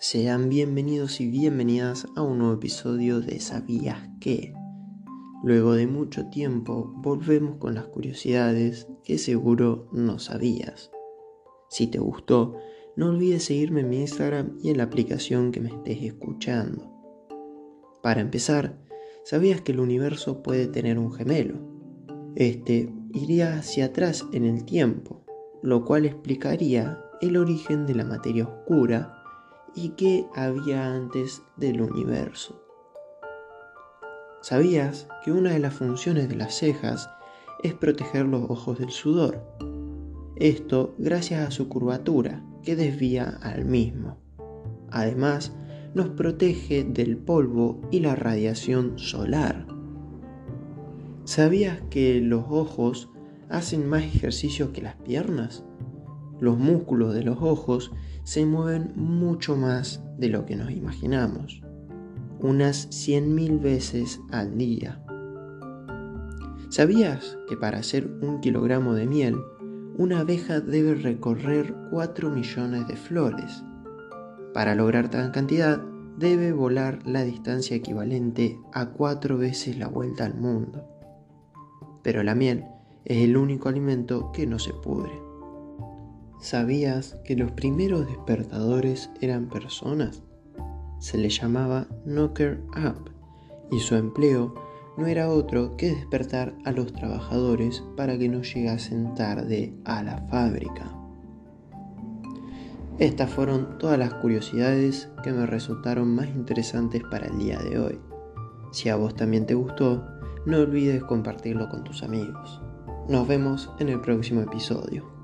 sean bienvenidos y bienvenidas a un nuevo episodio de ¿Sabías qué? Luego de mucho tiempo volvemos con las curiosidades que seguro no sabías. Si te gustó, no olvides seguirme en mi Instagram y en la aplicación que me estés escuchando. Para empezar, ¿sabías que el universo puede tener un gemelo? Este iría hacia atrás en el tiempo, lo cual explicaría el origen de la materia oscura y qué había antes del universo. ¿Sabías que una de las funciones de las cejas es proteger los ojos del sudor? Esto gracias a su curvatura que desvía al mismo. Además, nos protege del polvo y la radiación solar. ¿Sabías que los ojos hacen más ejercicio que las piernas? Los músculos de los ojos se mueven mucho más de lo que nos imaginamos, unas 100.000 veces al día. ¿Sabías que para hacer un kilogramo de miel, una abeja debe recorrer 4 millones de flores? Para lograr tal cantidad, debe volar la distancia equivalente a 4 veces la vuelta al mundo. Pero la miel es el único alimento que no se pudre. ¿Sabías que los primeros despertadores eran personas? Se les llamaba knocker up y su empleo no era otro que despertar a los trabajadores para que no llegasen tarde a la fábrica. Estas fueron todas las curiosidades que me resultaron más interesantes para el día de hoy. Si a vos también te gustó, no olvides compartirlo con tus amigos. Nos vemos en el próximo episodio.